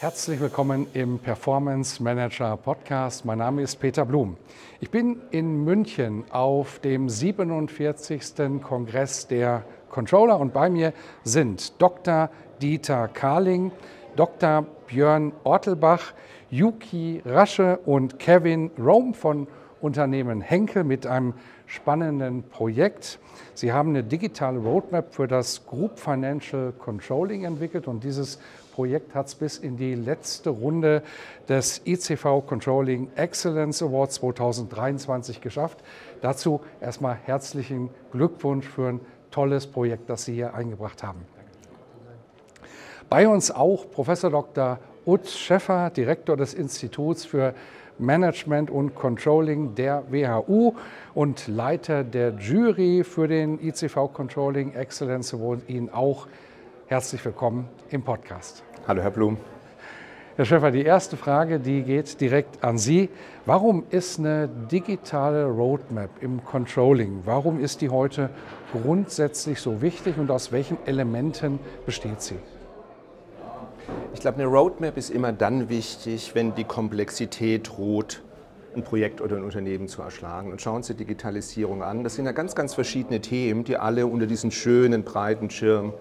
Herzlich willkommen im Performance Manager Podcast. Mein Name ist Peter Blum. Ich bin in München auf dem 47. Kongress der Controller und bei mir sind Dr. Dieter Karling, Dr. Björn Ortelbach, Yuki Rasche und Kevin Rome von Unternehmen Henkel mit einem spannenden Projekt. Sie haben eine digitale Roadmap für das Group Financial Controlling entwickelt und dieses Projekt hat es bis in die letzte Runde des ICV Controlling Excellence Awards 2023 geschafft. Dazu erstmal herzlichen Glückwunsch für ein tolles Projekt, das Sie hier eingebracht haben. Bei uns auch Professor Dr. Utz Schäffer, Direktor des Instituts für Management und Controlling der WHU und Leiter der Jury für den ICV Controlling Excellence Award. Ihnen auch herzlich willkommen im Podcast. Hallo, Herr Blum. Herr Schäfer, die erste Frage, die geht direkt an Sie. Warum ist eine digitale Roadmap im Controlling, warum ist die heute grundsätzlich so wichtig und aus welchen Elementen besteht sie? Ich glaube, eine Roadmap ist immer dann wichtig, wenn die Komplexität droht, ein Projekt oder ein Unternehmen zu erschlagen. Und schauen Sie Digitalisierung an. Das sind ja ganz, ganz verschiedene Themen, die alle unter diesen schönen, breiten Schirm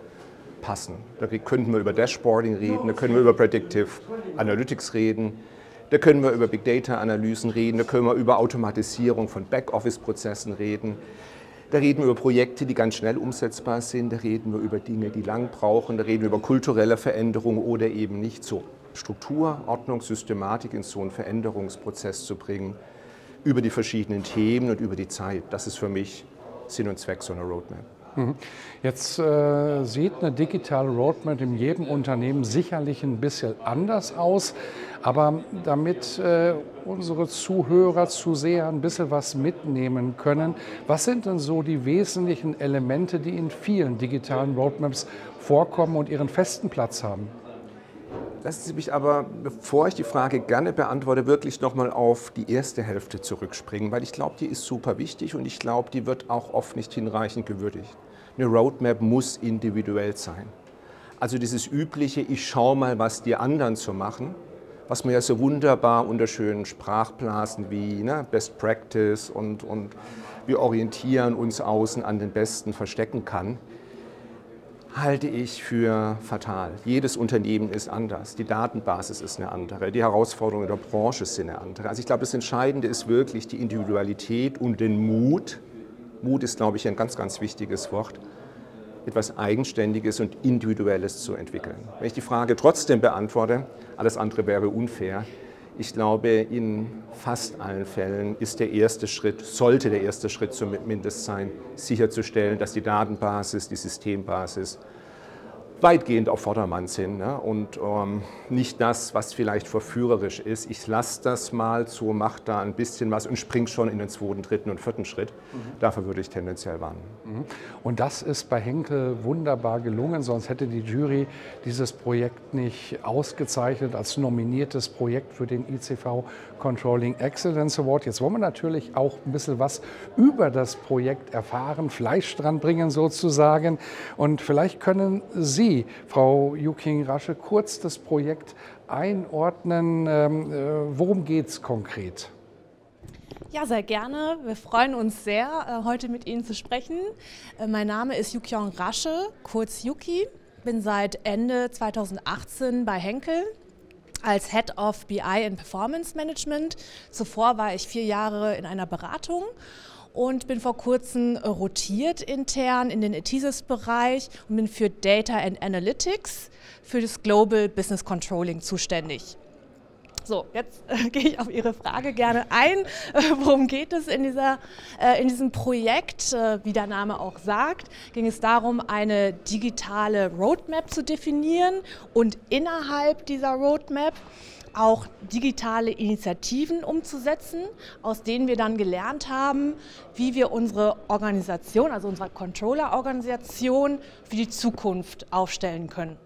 passen. Da könnten wir über Dashboarding reden, da können wir über Predictive Analytics reden, da können wir über Big Data Analysen reden, da können wir über Automatisierung von Backoffice-Prozessen reden. Da reden wir über Projekte, die ganz schnell umsetzbar sind, da reden wir über Dinge, die lang brauchen, da reden wir über kulturelle Veränderungen oder eben nicht so. Struktur, Ordnung, Systematik in so einen Veränderungsprozess zu bringen, über die verschiedenen Themen und über die Zeit. Das ist für mich Sinn und Zweck so einer Roadmap. Mhm. Jetzt äh, sieht eine digitale Roadmap in jedem Unternehmen sicherlich ein bisschen anders aus. Aber damit äh, unsere Zuhörer, Zuseher ein bisschen was mitnehmen können, was sind denn so die wesentlichen Elemente, die in vielen digitalen Roadmaps vorkommen und ihren festen Platz haben? Lassen Sie mich aber, bevor ich die Frage gerne beantworte, wirklich nochmal auf die erste Hälfte zurückspringen, weil ich glaube, die ist super wichtig und ich glaube, die wird auch oft nicht hinreichend gewürdigt. Eine Roadmap muss individuell sein. Also dieses übliche, ich schaue mal, was die anderen so machen, was man ja so wunderbar unter schönen Sprachblasen wie ne, Best Practice und, und wir orientieren uns außen an den Besten verstecken kann, halte ich für fatal. Jedes Unternehmen ist anders, die Datenbasis ist eine andere, die Herausforderungen der Branche sind eine andere. Also ich glaube, das Entscheidende ist wirklich die Individualität und den Mut. Mut ist, glaube ich, ein ganz, ganz wichtiges Wort, etwas Eigenständiges und Individuelles zu entwickeln. Wenn ich die Frage trotzdem beantworte, alles andere wäre unfair. Ich glaube, in fast allen Fällen ist der erste Schritt, sollte der erste Schritt zumindest sein, sicherzustellen, dass die Datenbasis, die Systembasis weitgehend auf Vordermann sind ne? und ähm, nicht das, was vielleicht verführerisch ist. Ich lasse das mal so, mache da ein bisschen was und springe schon in den zweiten, dritten und vierten Schritt. Mhm. Dafür würde ich tendenziell warnen. Mhm. Und das ist bei Henkel wunderbar gelungen, sonst hätte die Jury dieses Projekt nicht ausgezeichnet als nominiertes Projekt für den ICV Controlling Excellence Award. Jetzt wollen wir natürlich auch ein bisschen was über das Projekt erfahren, Fleisch dran bringen sozusagen. Und vielleicht können Sie Sie, Frau Yuking Rasche, kurz das Projekt einordnen? Ähm, äh, worum geht es konkret? Ja, sehr gerne. Wir freuen uns sehr, äh, heute mit Ihnen zu sprechen. Äh, mein Name ist Yukyong Rasche, kurz Yuki. Bin seit Ende 2018 bei Henkel als Head of BI and Performance Management. Zuvor war ich vier Jahre in einer Beratung und bin vor kurzem rotiert intern in den ETISIS-Bereich und bin für Data and Analytics für das Global Business Controlling zuständig. So, jetzt äh, gehe ich auf Ihre Frage gerne ein. Äh, worum geht es in, dieser, äh, in diesem Projekt? Äh, wie der Name auch sagt, ging es darum, eine digitale Roadmap zu definieren und innerhalb dieser Roadmap auch digitale Initiativen umzusetzen, aus denen wir dann gelernt haben, wie wir unsere Organisation, also unsere Controller-Organisation für die Zukunft aufstellen können.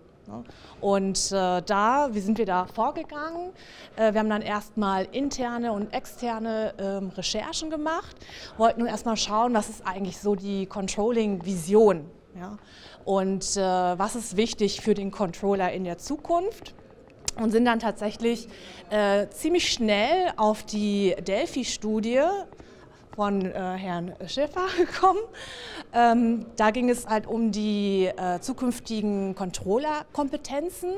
Und äh, da, wie sind wir da vorgegangen? Äh, wir haben dann erstmal interne und externe ähm, Recherchen gemacht, wollten nun erstmal schauen, was ist eigentlich so die Controlling-Vision ja? und äh, was ist wichtig für den Controller in der Zukunft und sind dann tatsächlich äh, ziemlich schnell auf die Delphi-Studie von äh, Herrn Schäfer gekommen. Ähm, da ging es halt um die äh, zukünftigen Controller-Kompetenzen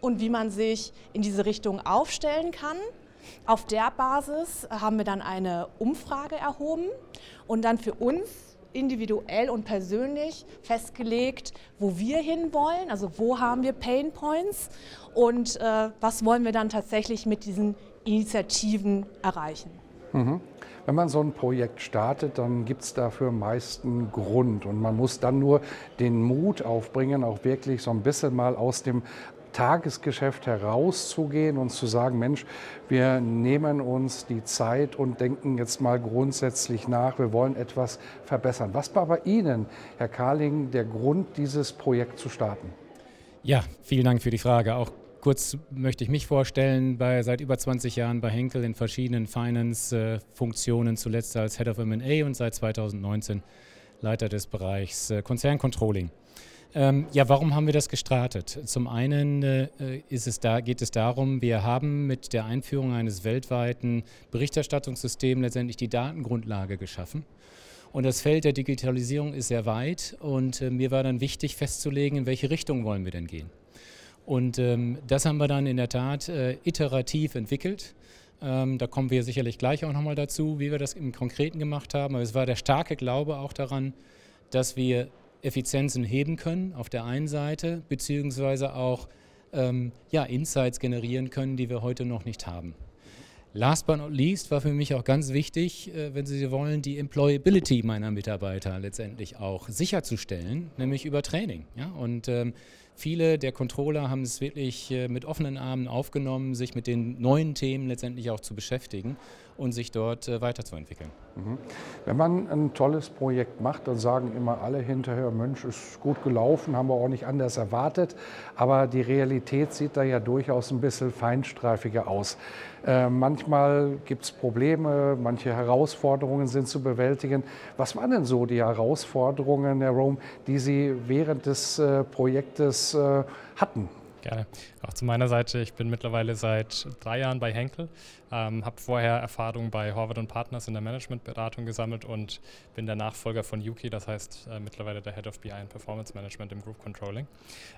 und wie man sich in diese Richtung aufstellen kann. Auf der Basis haben wir dann eine Umfrage erhoben und dann für uns individuell und persönlich festgelegt, wo wir hinwollen, also wo haben wir Pain Points und äh, was wollen wir dann tatsächlich mit diesen Initiativen erreichen. Mhm. Wenn man so ein Projekt startet, dann gibt es dafür meist einen Grund und man muss dann nur den Mut aufbringen, auch wirklich so ein bisschen mal aus dem Tagesgeschäft herauszugehen und zu sagen, Mensch, wir nehmen uns die Zeit und denken jetzt mal grundsätzlich nach, wir wollen etwas verbessern. Was war bei Ihnen, Herr Karling, der Grund, dieses Projekt zu starten? Ja, vielen Dank für die Frage. Auch Kurz möchte ich mich vorstellen, bei, seit über 20 Jahren bei Henkel in verschiedenen Finance-Funktionen, zuletzt als Head of MA und seit 2019 Leiter des Bereichs äh, Konzerncontrolling. Ähm, ja, warum haben wir das gestartet? Zum einen äh, es da, geht es darum, wir haben mit der Einführung eines weltweiten Berichterstattungssystems letztendlich die Datengrundlage geschaffen. Und das Feld der Digitalisierung ist sehr weit und äh, mir war dann wichtig festzulegen, in welche Richtung wollen wir denn gehen. Und ähm, das haben wir dann in der Tat äh, iterativ entwickelt. Ähm, da kommen wir sicherlich gleich auch nochmal dazu, wie wir das im Konkreten gemacht haben. Aber es war der starke Glaube auch daran, dass wir Effizienzen heben können auf der einen Seite, beziehungsweise auch ähm, ja, Insights generieren können, die wir heute noch nicht haben. Last but not least war für mich auch ganz wichtig, äh, wenn Sie wollen, die Employability meiner Mitarbeiter letztendlich auch sicherzustellen, nämlich über Training. Ja? Und ähm, Viele der Controller haben es wirklich äh, mit offenen Armen aufgenommen, sich mit den neuen Themen letztendlich auch zu beschäftigen und sich dort äh, weiterzuentwickeln. Mhm. Wenn man ein tolles Projekt macht, dann sagen immer alle hinterher, Mensch, ist gut gelaufen, haben wir auch nicht anders erwartet. Aber die Realität sieht da ja durchaus ein bisschen feinstreifiger aus. Äh, manchmal gibt es Probleme, manche Herausforderungen sind zu bewältigen. Was waren denn so die Herausforderungen, Herr Rome, die Sie während des äh, Projektes äh, hatten? Gerne. Auch zu meiner Seite, ich bin mittlerweile seit drei Jahren bei Henkel, ähm, habe vorher Erfahrung bei Horvath Partners in der Managementberatung gesammelt und bin der Nachfolger von Yuki, das heißt äh, mittlerweile der Head of BI and Performance Management im Group Controlling.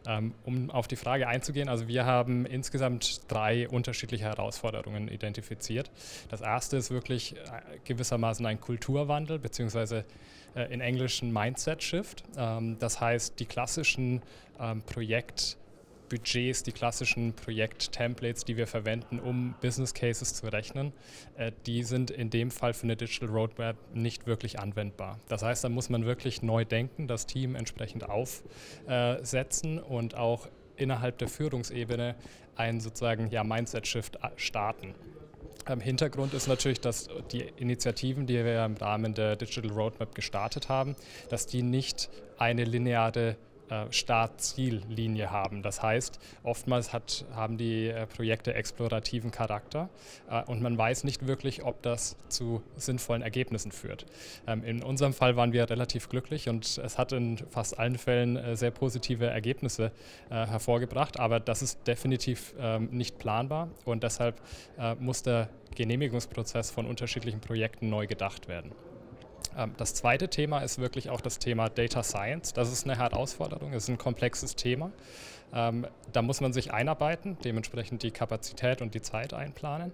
Ähm, um auf die Frage einzugehen, also wir haben insgesamt drei unterschiedliche Herausforderungen identifiziert. Das erste ist wirklich äh, gewissermaßen ein Kulturwandel, beziehungsweise äh, in Englisch ein Mindset-Shift. Ähm, das heißt, die klassischen ähm, Projekt- Budgets, die klassischen Projekt-Templates, die wir verwenden, um Business Cases zu rechnen, äh, die sind in dem Fall für eine Digital Roadmap nicht wirklich anwendbar. Das heißt, da muss man wirklich neu denken, das Team entsprechend aufsetzen und auch innerhalb der Führungsebene einen sozusagen ja, Mindset-Shift äh, starten. Im Hintergrund ist natürlich, dass die Initiativen, die wir im Rahmen der Digital Roadmap gestartet haben, dass die nicht eine lineare Start-Ziel-Linie haben. Das heißt, oftmals hat, haben die äh, Projekte explorativen Charakter äh, und man weiß nicht wirklich, ob das zu sinnvollen Ergebnissen führt. Ähm, in unserem Fall waren wir relativ glücklich und es hat in fast allen Fällen sehr positive Ergebnisse hervorgebracht, aber das ist definitiv ähm, nicht planbar und deshalb muss der Genehmigungsprozess von unterschiedlichen Projekten neu gedacht werden. Ähm, das zweite Thema ist wirklich auch das Thema Data Science. Das ist eine Herausforderung, das ist ein komplexes Thema. Ähm, da muss man sich einarbeiten, dementsprechend die Kapazität und die Zeit einplanen.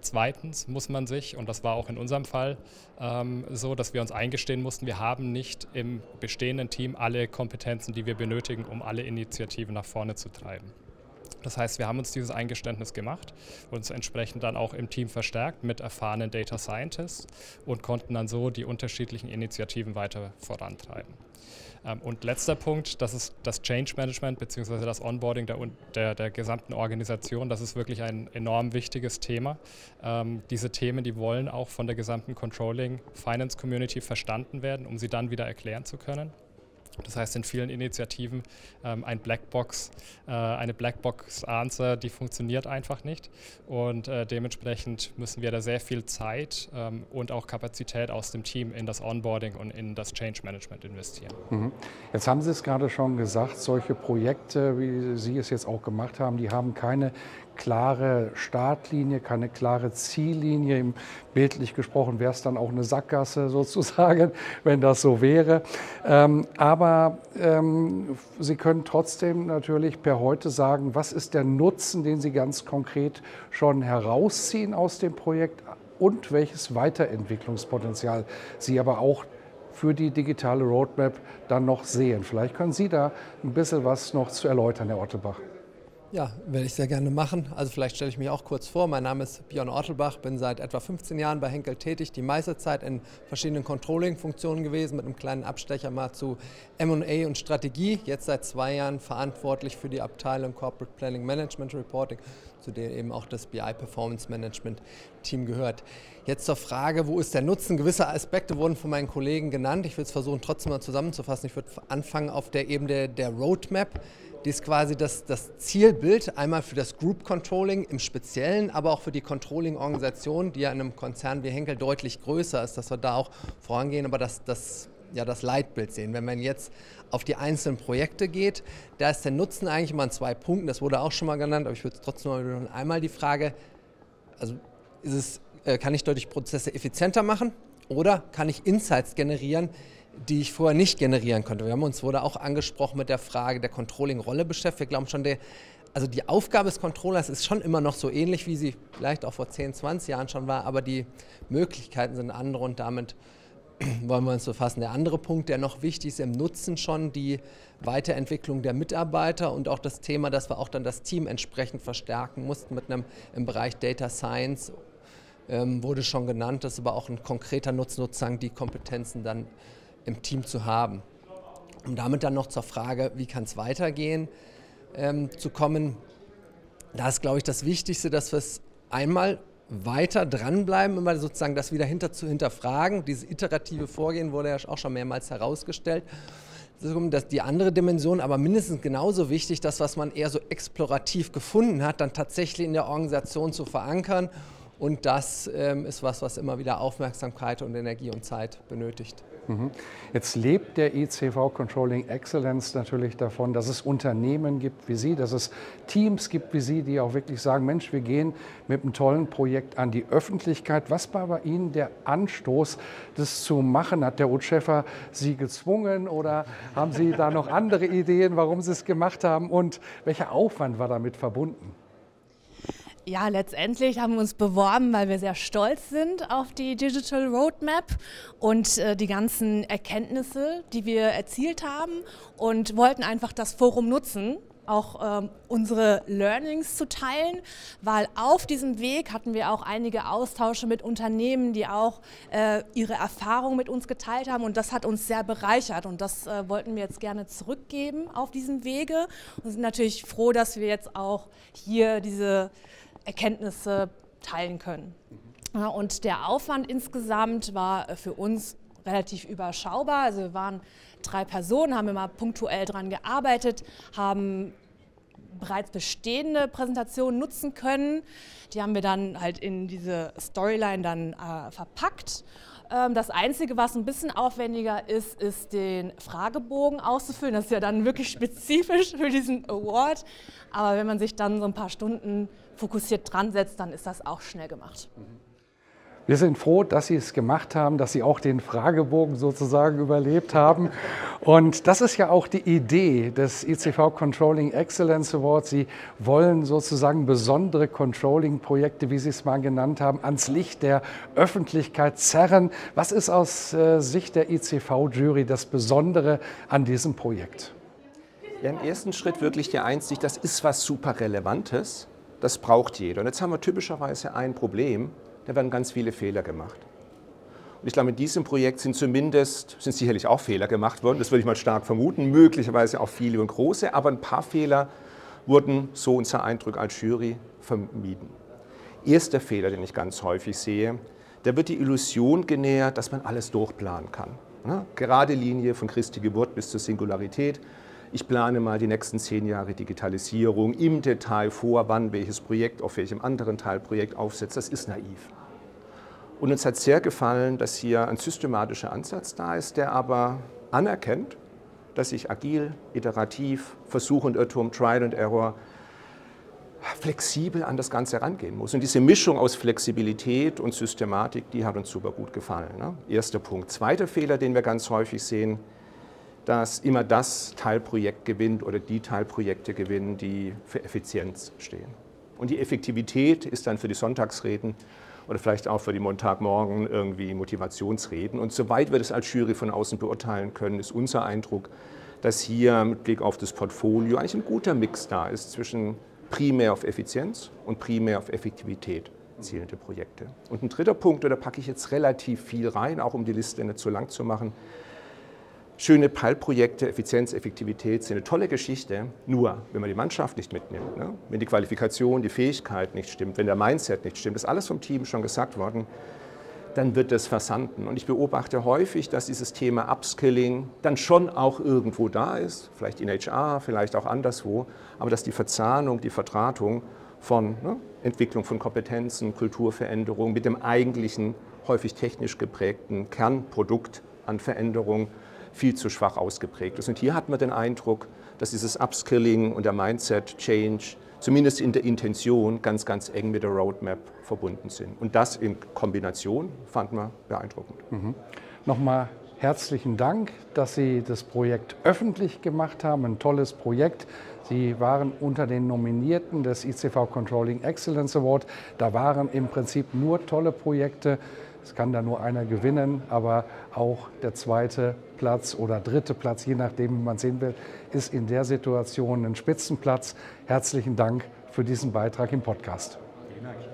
Zweitens muss man sich, und das war auch in unserem Fall ähm, so, dass wir uns eingestehen mussten, wir haben nicht im bestehenden Team alle Kompetenzen, die wir benötigen, um alle Initiativen nach vorne zu treiben. Das heißt, wir haben uns dieses Eingeständnis gemacht, uns entsprechend dann auch im Team verstärkt mit erfahrenen Data Scientists und konnten dann so die unterschiedlichen Initiativen weiter vorantreiben. Ähm, und letzter Punkt, das ist das Change Management bzw. das Onboarding der, der, der, gesamten Organisation. Das ist wirklich ein enorm wichtiges Thema. Ähm, diese Themen, die wollen auch von der gesamten Controlling Finance Community verstanden werden, um sie dann wieder erklären zu können. Das heißt, in vielen Initiativen ähm, ein Blackbox, äh, eine Blackbox-Answer, die funktioniert einfach nicht. Und äh, dementsprechend müssen wir da sehr viel Zeit ähm, und auch Kapazität aus dem Team in das Onboarding und in das Change Management investieren. Mhm. Jetzt haben Sie es gerade schon gesagt, solche Projekte, wie Sie es jetzt auch gemacht haben, die haben keine klare Startlinie, keine klare Ziellinie. Bildlich gesprochen wäre es dann auch eine Sackgasse sozusagen, wenn das so wäre. Ähm, aber ähm, Sie können trotzdem natürlich per heute sagen, was ist der Nutzen, den Sie ganz konkret schon herausziehen aus dem Projekt und welches Weiterentwicklungspotenzial Sie aber auch für die digitale Roadmap dann noch sehen. Vielleicht können Sie da ein bisschen was noch zu erläutern, Herr Ottebach. Ja, werde ich sehr gerne machen. Also vielleicht stelle ich mich auch kurz vor. Mein Name ist Björn Ortelbach, bin seit etwa 15 Jahren bei Henkel tätig, die meiste Zeit in verschiedenen Controlling-Funktionen gewesen, mit einem kleinen Abstecher mal zu M&A und Strategie. Jetzt seit zwei Jahren verantwortlich für die Abteilung Corporate Planning Management Reporting, zu der eben auch das BI Performance Management Team gehört. Jetzt zur Frage, wo ist der Nutzen? Gewisse Aspekte wurden von meinen Kollegen genannt. Ich will es versuchen, trotzdem mal zusammenzufassen. Ich würde anfangen auf der Ebene der Roadmap. Die ist quasi das, das Zielbild einmal für das Group Controlling im Speziellen, aber auch für die Controlling-Organisation, die ja in einem Konzern wie Henkel deutlich größer ist, dass wir da auch vorangehen, aber das, das, ja, das Leitbild sehen. Wenn man jetzt auf die einzelnen Projekte geht, da ist der Nutzen eigentlich immer an zwei Punkten, das wurde auch schon mal genannt, aber ich würde trotzdem mal. Einmal die Frage, also es, äh, kann ich dadurch Prozesse effizienter machen oder kann ich Insights generieren, die ich vorher nicht generieren konnte. Wir haben uns wurde auch angesprochen mit der Frage der Controlling-Rolle beschäftigt. Wir glauben schon, der, also die Aufgabe des Controllers ist schon immer noch so ähnlich, wie sie vielleicht auch vor 10, 20 Jahren schon war, aber die Möglichkeiten sind andere und damit wollen wir uns befassen. Der andere Punkt, der noch wichtig ist im Nutzen schon, die Weiterentwicklung der Mitarbeiter und auch das Thema, dass wir auch dann das Team entsprechend verstärken mussten mit einem im Bereich Data Science ähm, wurde schon genannt, das ist aber auch ein konkreter Nutzen, die Kompetenzen dann im Team zu haben. Um damit dann noch zur Frage, wie kann es weitergehen, ähm, zu kommen, da ist, glaube ich, das Wichtigste, dass wir es einmal weiter dranbleiben, immer sozusagen das wieder hinter zu hinterfragen. Dieses iterative Vorgehen wurde ja auch schon mehrmals herausgestellt. Das die andere Dimension, aber mindestens genauso wichtig, das, was man eher so explorativ gefunden hat, dann tatsächlich in der Organisation zu verankern. Und das ähm, ist was, was immer wieder Aufmerksamkeit und Energie und Zeit benötigt. Mhm. Jetzt lebt der ICV Controlling Excellence natürlich davon, dass es Unternehmen gibt wie Sie, dass es Teams gibt wie Sie, die auch wirklich sagen, Mensch, wir gehen mit einem tollen Projekt an die Öffentlichkeit. Was war bei Ihnen der Anstoß, das zu machen? Hat der Utscheffer Sie gezwungen oder haben Sie da noch andere Ideen, warum Sie es gemacht haben? Und welcher Aufwand war damit verbunden? Ja, letztendlich haben wir uns beworben, weil wir sehr stolz sind auf die Digital Roadmap und äh, die ganzen Erkenntnisse, die wir erzielt haben und wollten einfach das Forum nutzen, auch ähm, unsere Learnings zu teilen, weil auf diesem Weg hatten wir auch einige Austausche mit Unternehmen, die auch äh, ihre Erfahrungen mit uns geteilt haben und das hat uns sehr bereichert und das äh, wollten wir jetzt gerne zurückgeben auf diesem Wege und sind natürlich froh, dass wir jetzt auch hier diese Erkenntnisse teilen können. Ja, und der Aufwand insgesamt war für uns relativ überschaubar. Also wir waren drei Personen, haben immer punktuell daran gearbeitet, haben bereits bestehende Präsentationen nutzen können. Die haben wir dann halt in diese Storyline dann äh, verpackt ähm, das Einzige, was ein bisschen aufwendiger ist, ist den Fragebogen auszufüllen. Das ist ja dann wirklich spezifisch für diesen Award. Aber wenn man sich dann so ein paar Stunden fokussiert dran setzt, dann ist das auch schnell gemacht. Wir sind froh, dass Sie es gemacht haben, dass Sie auch den Fragebogen sozusagen überlebt haben. Und das ist ja auch die Idee des ICV Controlling Excellence Awards. Sie wollen sozusagen besondere Controlling-Projekte, wie Sie es mal genannt haben, ans Licht der Öffentlichkeit zerren. Was ist aus äh, Sicht der ICV-Jury das Besondere an diesem Projekt? Ja, Im ersten Schritt wirklich die Einsicht, das ist was super Relevantes, das braucht jeder. Und jetzt haben wir typischerweise ein Problem, da werden ganz viele Fehler gemacht. Und ich glaube, in diesem Projekt sind zumindest, sind sicherlich auch Fehler gemacht worden, das würde ich mal stark vermuten, möglicherweise auch viele und große, aber ein paar Fehler wurden, so unser Eindruck als Jury, vermieden. Erster Fehler, den ich ganz häufig sehe, da wird die Illusion genährt, dass man alles durchplanen kann. Ne? Gerade Linie von Christi Geburt bis zur Singularität. Ich plane mal die nächsten zehn Jahre Digitalisierung im Detail vor, wann welches Projekt auf welchem anderen Teilprojekt aufsetzt. Das ist naiv. Und uns hat sehr gefallen, dass hier ein systematischer Ansatz da ist, der aber anerkennt, dass ich agil, iterativ, Versuch und Irrtum, Trial and Error flexibel an das Ganze herangehen muss. Und diese Mischung aus Flexibilität und Systematik, die hat uns super gut gefallen. Ne? Erster Punkt. Zweiter Fehler, den wir ganz häufig sehen, dass immer das Teilprojekt gewinnt oder die Teilprojekte gewinnen, die für Effizienz stehen. Und die Effektivität ist dann für die Sonntagsreden oder vielleicht auch für die Montagmorgen irgendwie Motivationsreden. Und soweit wir das als Jury von außen beurteilen können, ist unser Eindruck, dass hier mit Blick auf das Portfolio eigentlich ein guter Mix da ist zwischen primär auf Effizienz und primär auf Effektivität zielende Projekte. Und ein dritter Punkt, und da packe ich jetzt relativ viel rein, auch um die Liste nicht zu lang zu machen, schöne Peilprojekte, Effizienz, Effektivität sind eine tolle Geschichte, nur wenn man die Mannschaft nicht mitnimmt, ne? wenn die Qualifikation, die Fähigkeit nicht stimmt, wenn der Mindset nicht stimmt, ist alles vom Team schon gesagt worden, dann wird das versanden. Und ich beobachte häufig, dass dieses Thema Upskilling dann schon auch irgendwo da ist, vielleicht in HR, vielleicht auch anderswo, aber dass die Verzahnung, die Vertratung von ne, Entwicklung von Kompetenzen, Kulturveränderung mit dem eigentlichen, häufig technisch geprägten Kernprodukt an Veränderung viel zu schwach ausgeprägt ist. Und hier hat man den Eindruck, dass dieses Upskilling und der Mindset-Change zumindest in der Intention ganz, ganz eng mit der Roadmap verbunden sind. Und das in Kombination fand man beeindruckend. Mhm. Nochmal herzlichen Dank, dass Sie das Projekt öffentlich gemacht haben. Ein tolles Projekt. Sie waren unter den Nominierten des ICV Controlling Excellence Award. Da waren im Prinzip nur tolle Projekte. Es kann da nur einer gewinnen, aber auch der zweite Platz oder dritte Platz, je nachdem, wie man sehen will, ist in der Situation ein Spitzenplatz. Herzlichen Dank für diesen Beitrag im Podcast. Vielen Dank.